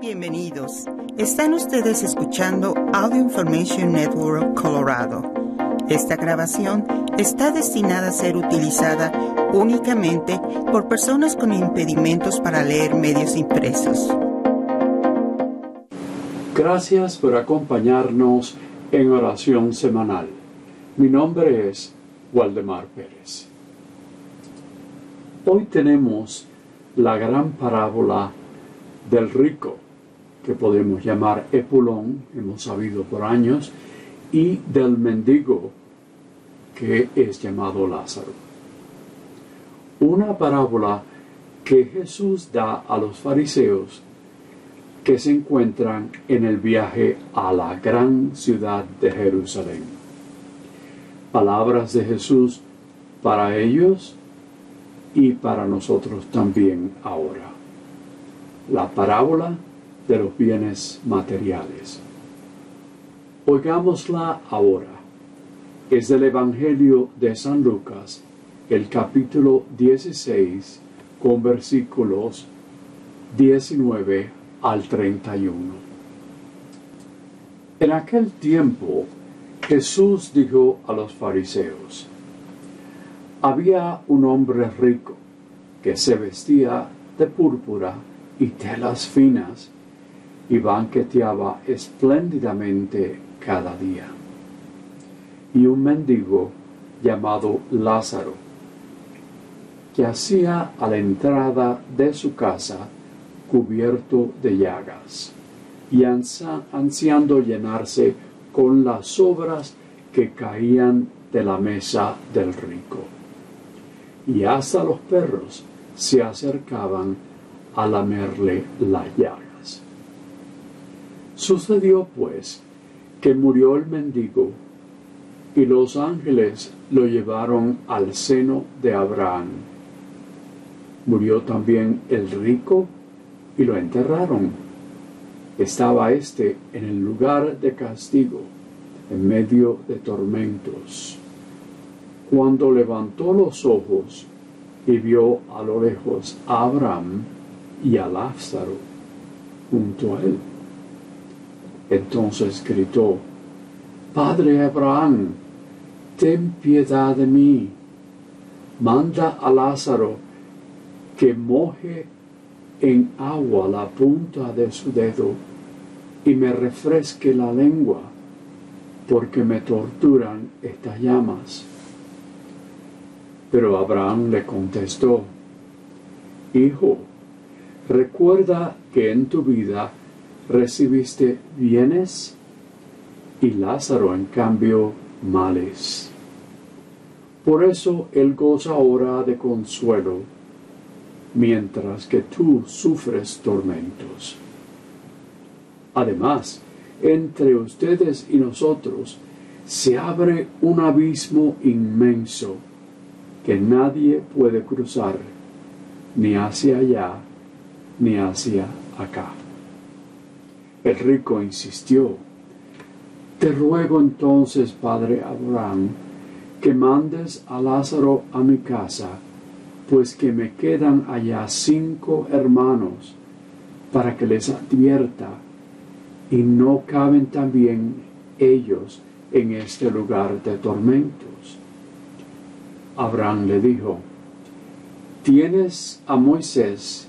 Bienvenidos. Están ustedes escuchando Audio Information Network Colorado. Esta grabación está destinada a ser utilizada únicamente por personas con impedimentos para leer medios impresos. Gracias por acompañarnos en oración semanal. Mi nombre es Waldemar Pérez. Hoy tenemos la gran parábola del rico que podemos llamar Epulón, hemos sabido por años, y del mendigo, que es llamado Lázaro. Una parábola que Jesús da a los fariseos que se encuentran en el viaje a la gran ciudad de Jerusalén. Palabras de Jesús para ellos y para nosotros también ahora. La parábola de los bienes materiales. Oigámosla ahora. Es del Evangelio de San Lucas, el capítulo 16, con versículos 19 al 31. En aquel tiempo Jesús dijo a los fariseos, había un hombre rico que se vestía de púrpura y telas finas y banqueteaba espléndidamente cada día. Y un mendigo llamado Lázaro, que hacía a la entrada de su casa cubierto de llagas, y ansiando llenarse con las sobras que caían de la mesa del rico. Y hasta los perros se acercaban a lamerle la llaga. Sucedió pues que murió el mendigo y los ángeles lo llevaron al seno de Abraham. Murió también el rico y lo enterraron. Estaba éste en el lugar de castigo, en medio de tormentos. Cuando levantó los ojos y vio a lo lejos a Abraham y a Lázaro junto a él entonces gritó, Padre Abraham, ten piedad de mí. Manda a Lázaro que moje en agua la punta de su dedo y me refresque la lengua, porque me torturan estas llamas. Pero Abraham le contestó, Hijo, recuerda que en tu vida recibiste bienes y Lázaro en cambio males. Por eso él goza ahora de consuelo, mientras que tú sufres tormentos. Además, entre ustedes y nosotros se abre un abismo inmenso que nadie puede cruzar, ni hacia allá, ni hacia acá. El rico insistió, Te ruego entonces, padre Abraham, que mandes a Lázaro a mi casa, pues que me quedan allá cinco hermanos, para que les advierta, y no caben también ellos en este lugar de tormentos. Abraham le dijo, Tienes a Moisés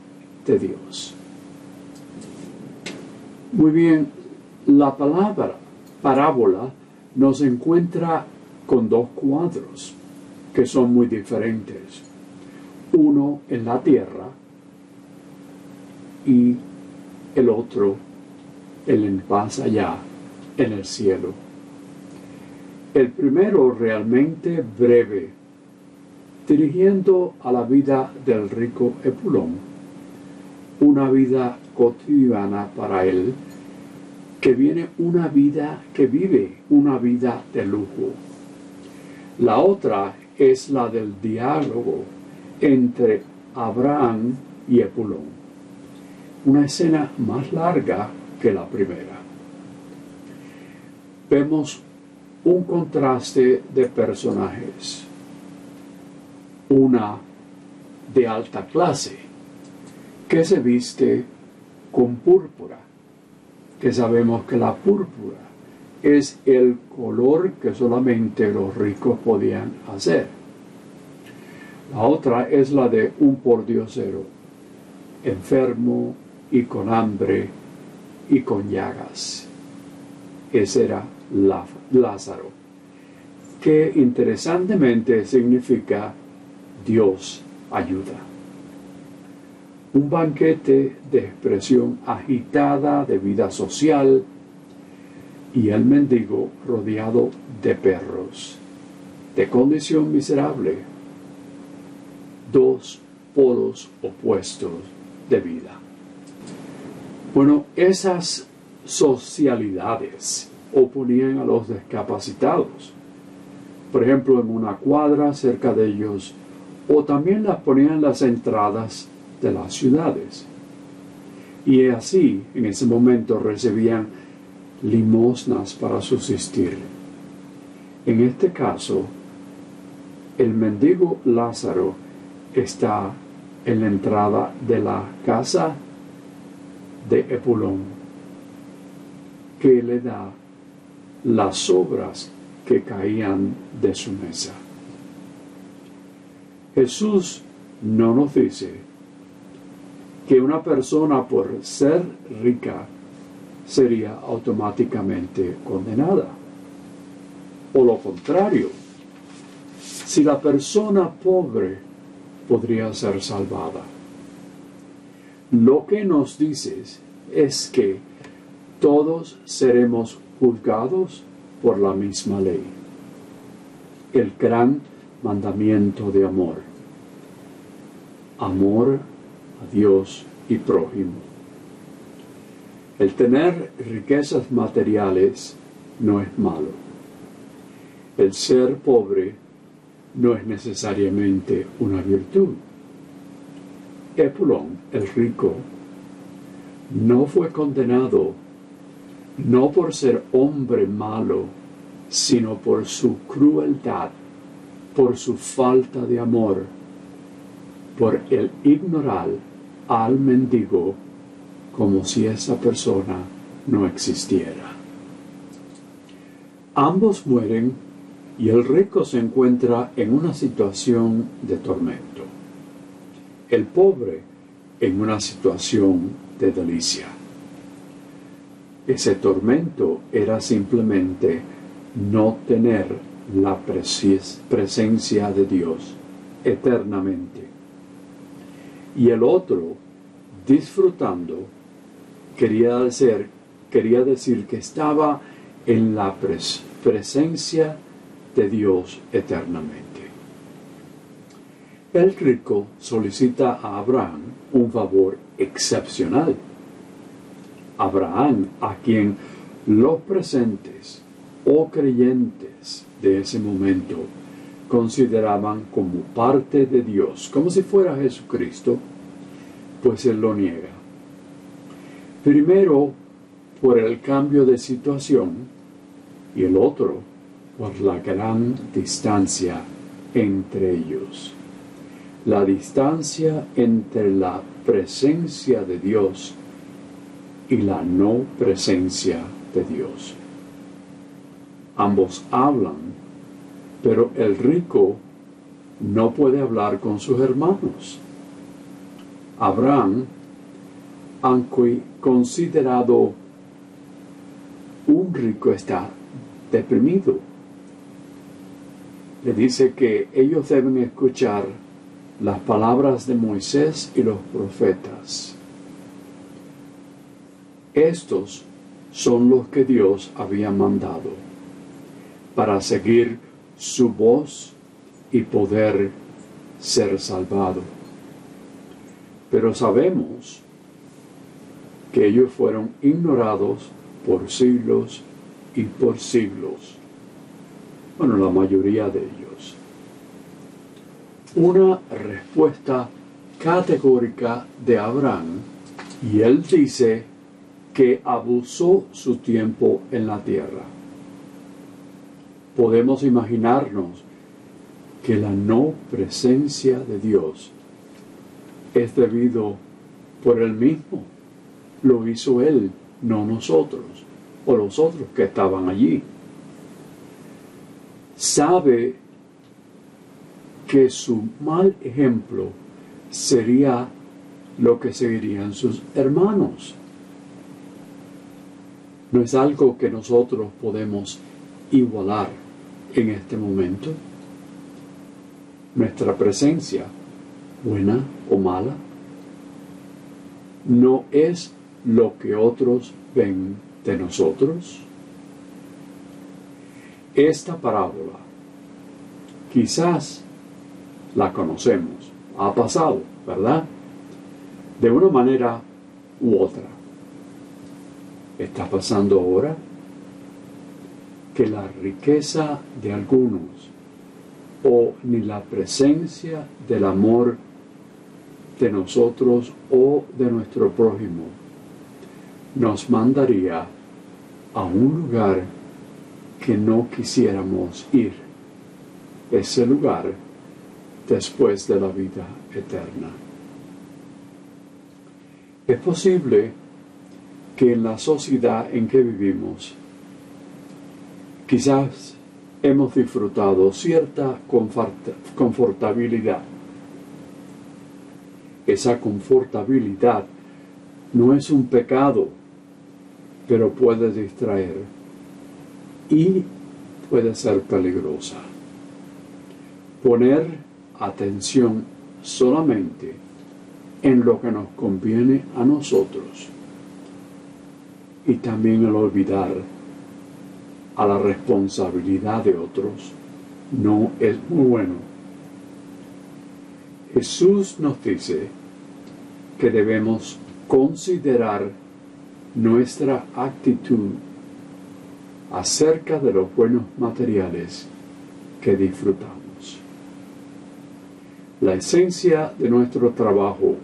de Dios. Muy bien, la palabra parábola nos encuentra con dos cuadros que son muy diferentes. Uno en la tierra y el otro en el más allá, en el cielo. El primero realmente breve, dirigiendo a la vida del rico Epulón, una vida cotidiana para él, que viene una vida, que vive una vida de lujo. La otra es la del diálogo entre Abraham y Epulón. Una escena más larga que la primera. Vemos un contraste de personajes. Una de alta clase, que se viste con púrpura, que sabemos que la púrpura es el color que solamente los ricos podían hacer. La otra es la de un pordiosero, enfermo y con hambre y con llagas. Ese era Lázaro, que interesantemente significa Dios ayuda. Un banquete de expresión agitada de vida social y el mendigo rodeado de perros, de condición miserable, dos polos opuestos de vida. Bueno, esas socialidades oponían a los discapacitados. Por ejemplo, en una cuadra cerca de ellos o también las ponían en las entradas de las ciudades. Y así, en ese momento, recibían limosnas para subsistir. En este caso, el mendigo Lázaro está en la entrada de la casa de Epulón, que le da las sobras que caían de su mesa. Jesús no nos dice que una persona por ser rica sería automáticamente condenada. O lo contrario, si la persona pobre podría ser salvada. Lo que nos dice es que todos seremos juzgados por la misma ley. El gran mandamiento de amor. Amor Dios y prójimo. El tener riquezas materiales no es malo. El ser pobre no es necesariamente una virtud. Epulón, el rico, no fue condenado no por ser hombre malo, sino por su crueldad por su falta de amor, por el ignorar al mendigo como si esa persona no existiera. Ambos mueren y el rico se encuentra en una situación de tormento. El pobre en una situación de delicia. Ese tormento era simplemente no tener la presencia de Dios eternamente. Y el otro, disfrutando, quería decir, quería decir que estaba en la presencia de Dios eternamente. El rico solicita a Abraham un favor excepcional. Abraham, a quien los presentes o creyentes de ese momento consideraban como parte de Dios, como si fuera Jesucristo, pues él lo niega. Primero por el cambio de situación y el otro por la gran distancia entre ellos. La distancia entre la presencia de Dios y la no presencia de Dios. Ambos hablan, pero el rico no puede hablar con sus hermanos. Abraham, aunque considerado un rico, está deprimido. Le dice que ellos deben escuchar las palabras de Moisés y los profetas. Estos son los que Dios había mandado para seguir su voz y poder ser salvado. Pero sabemos que ellos fueron ignorados por siglos y por siglos. Bueno, la mayoría de ellos. Una respuesta categórica de Abraham y él dice que abusó su tiempo en la tierra. Podemos imaginarnos que la no presencia de Dios es debido por él mismo. Lo hizo él, no nosotros, o los otros que estaban allí. Sabe que su mal ejemplo sería lo que seguirían sus hermanos. No es algo que nosotros podemos igualar en este momento. Nuestra presencia, buena o mala, no es lo que otros ven de nosotros. Esta parábola quizás la conocemos, ha pasado, ¿verdad? De una manera u otra. Está pasando ahora que la riqueza de algunos o ni la presencia del amor de nosotros o de nuestro prójimo nos mandaría a un lugar que no quisiéramos ir. Ese lugar después de la vida eterna. Es posible que en la sociedad en que vivimos quizás hemos disfrutado cierta confortabilidad. Esa confortabilidad no es un pecado, pero puede distraer y puede ser peligrosa. Poner atención solamente en lo que nos conviene a nosotros y también el olvidar a la responsabilidad de otros no es muy bueno. Jesús nos dice que debemos considerar nuestra actitud acerca de los buenos materiales que disfrutamos. La esencia de nuestro trabajo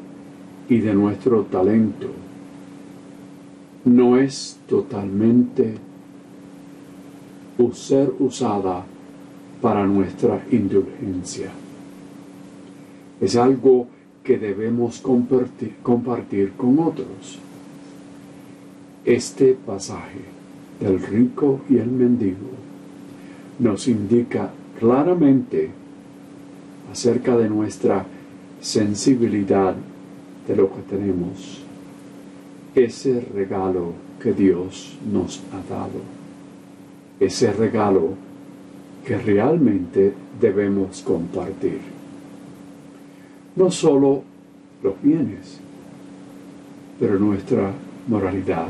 y de nuestro talento no es totalmente ser usada para nuestra indulgencia. Es algo que debemos compartir, compartir con otros. Este pasaje del rico y el mendigo nos indica claramente acerca de nuestra sensibilidad de lo que tenemos, ese regalo que Dios nos ha dado, ese regalo que realmente debemos compartir. No solo los bienes, pero nuestra moralidad,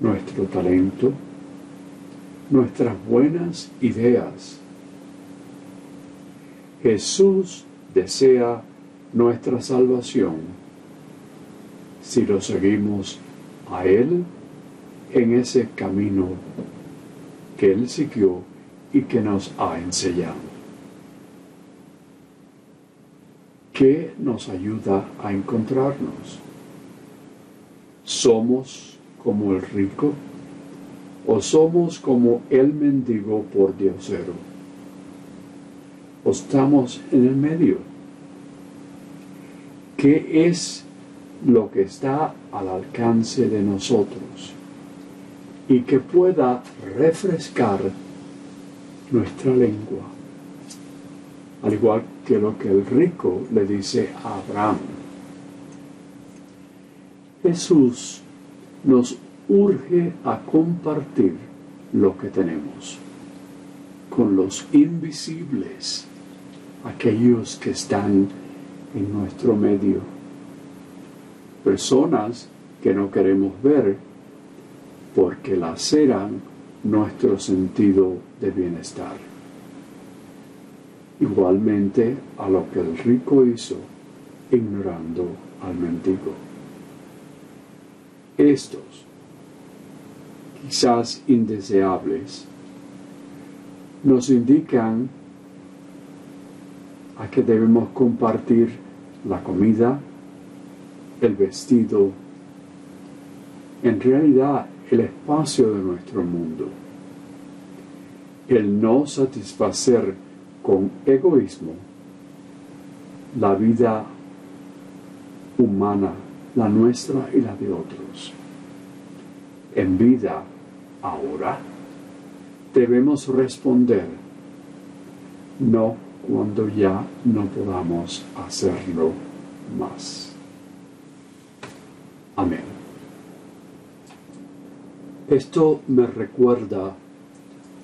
nuestro talento, nuestras buenas ideas. Jesús desea nuestra salvación si lo seguimos a Él en ese camino que Él siguió y que nos ha enseñado. ¿Qué nos ayuda a encontrarnos? ¿Somos como el rico o somos como el mendigo por diosero? ¿O estamos en el medio? ¿Qué es lo que está al alcance de nosotros y que pueda refrescar nuestra lengua? Al igual que lo que el rico le dice a Abraham. Jesús nos urge a compartir lo que tenemos con los invisibles, aquellos que están en nuestro medio. Personas que no queremos ver porque laceran nuestro sentido de bienestar. Igualmente a lo que el rico hizo ignorando al mendigo. estos, quizás indeseables, nos indican a que debemos compartir la comida, el vestido, en realidad el espacio de nuestro mundo. El no satisfacer con egoísmo la vida humana, la nuestra y la de otros. En vida ahora debemos responder, no cuando ya no podamos hacerlo más. Amén. Esto me recuerda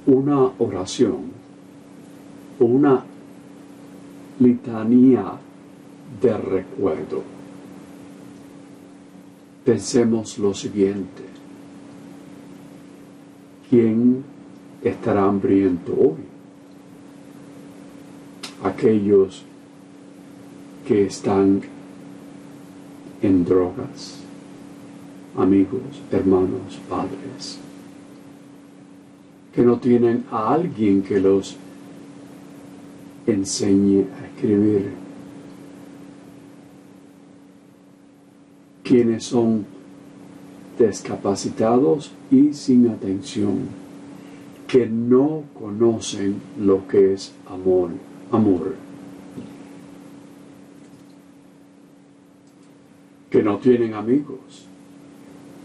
una oración, una litanía de recuerdo. Pensemos lo siguiente. ¿Quién estará hambriento hoy? Aquellos que están en drogas, amigos, hermanos, padres, que no tienen a alguien que los enseñe a escribir, quienes son discapacitados y sin atención, que no conocen lo que es amor, amor, que no tienen amigos,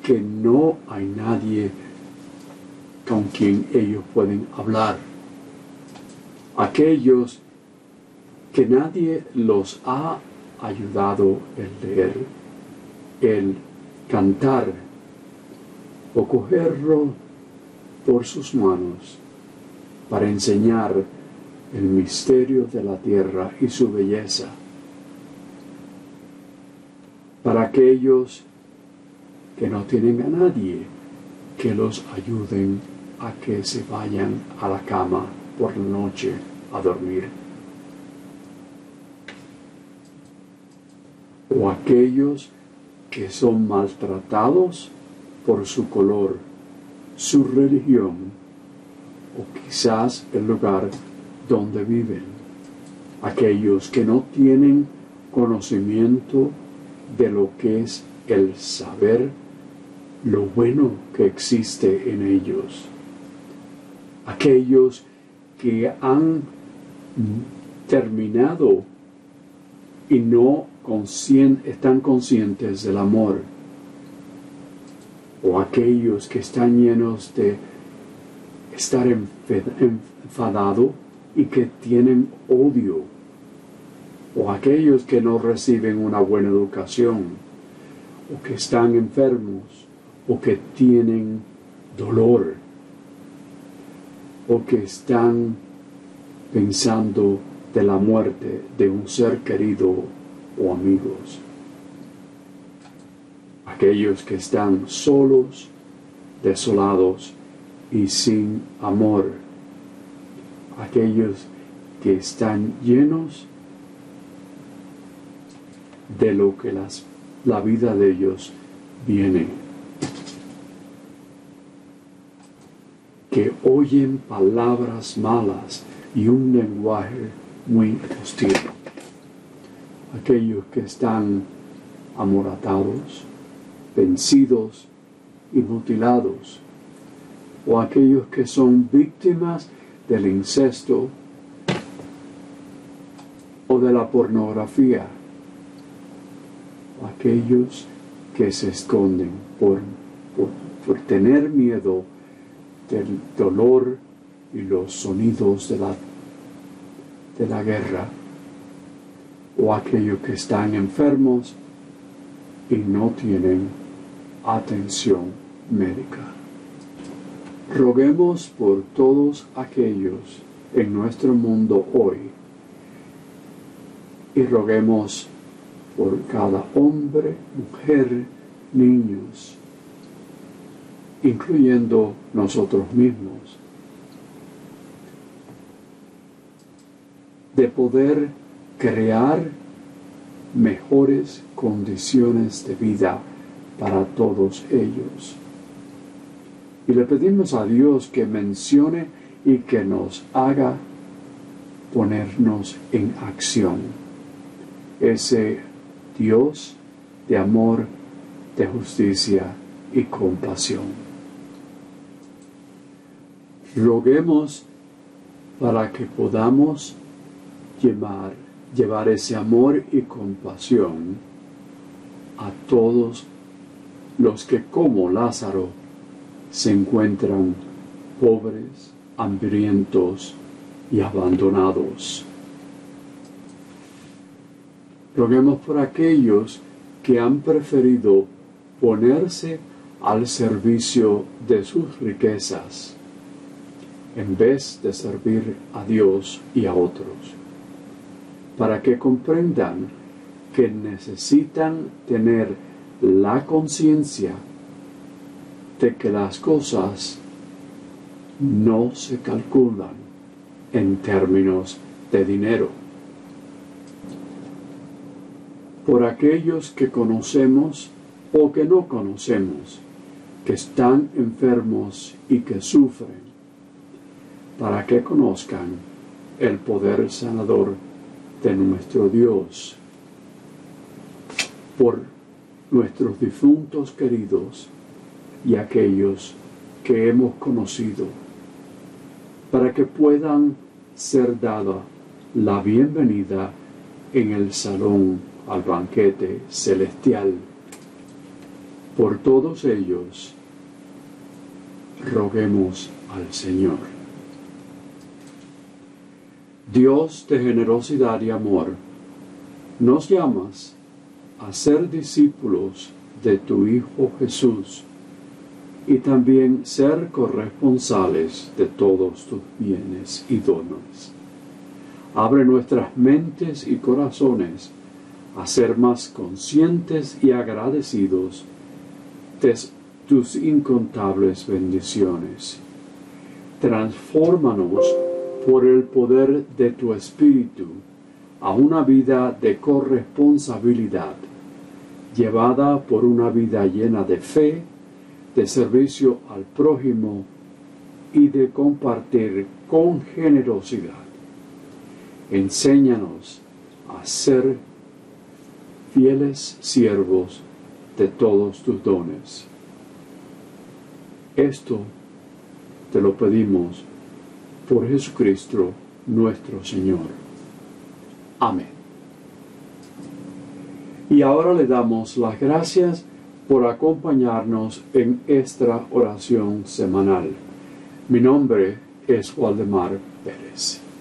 que no hay nadie con quien ellos pueden hablar. Aquellos que nadie los ha ayudado el leer, el cantar o cogerlo por sus manos para enseñar el misterio de la tierra y su belleza. Para aquellos que no tienen a nadie que los ayuden a que se vayan a la cama por la noche a dormir. O aquellos que son maltratados por su color, su religión o quizás el lugar donde viven. Aquellos que no tienen conocimiento de lo que es el saber lo bueno que existe en ellos. Aquellos que han terminado y no están conscientes del amor. O aquellos que están llenos de estar enfadado y que tienen odio. O aquellos que no reciben una buena educación. O que están enfermos o que tienen dolor o que están pensando de la muerte de un ser querido o amigos. Aquellos que están solos, desolados y sin amor. Aquellos que están llenos de lo que las, la vida de ellos viene que oyen palabras malas y un lenguaje muy hostil. Aquellos que están amoratados, vencidos y mutilados, o aquellos que son víctimas del incesto o de la pornografía, o aquellos que se esconden por, por, por tener miedo del dolor y los sonidos de la, de la guerra, o aquellos que están enfermos y no tienen atención médica. Roguemos por todos aquellos en nuestro mundo hoy y roguemos por cada hombre, mujer, niños, incluyendo nosotros mismos, de poder crear mejores condiciones de vida para todos ellos. Y le pedimos a Dios que mencione y que nos haga ponernos en acción. Ese Dios de amor, de justicia y compasión. Roguemos para que podamos llevar, llevar ese amor y compasión a todos los que como Lázaro se encuentran pobres, hambrientos y abandonados. Roguemos por aquellos que han preferido ponerse al servicio de sus riquezas en vez de servir a Dios y a otros, para que comprendan que necesitan tener la conciencia de que las cosas no se calculan en términos de dinero. Por aquellos que conocemos o que no conocemos, que están enfermos y que sufren, para que conozcan el poder sanador de nuestro Dios. Por nuestros difuntos queridos y aquellos que hemos conocido, para que puedan ser dada la bienvenida en el salón al banquete celestial. Por todos ellos, roguemos al Señor. Dios de generosidad y amor, nos llamas a ser discípulos de tu Hijo Jesús y también ser corresponsales de todos tus bienes y dones. Abre nuestras mentes y corazones a ser más conscientes y agradecidos de tus incontables bendiciones. Transfórmanos por el poder de tu Espíritu a una vida de corresponsabilidad, llevada por una vida llena de fe, de servicio al prójimo y de compartir con generosidad. Enséñanos a ser fieles siervos de todos tus dones. Esto te lo pedimos por Jesucristo nuestro Señor. Amén. Y ahora le damos las gracias por acompañarnos en esta oración semanal. Mi nombre es Waldemar Pérez.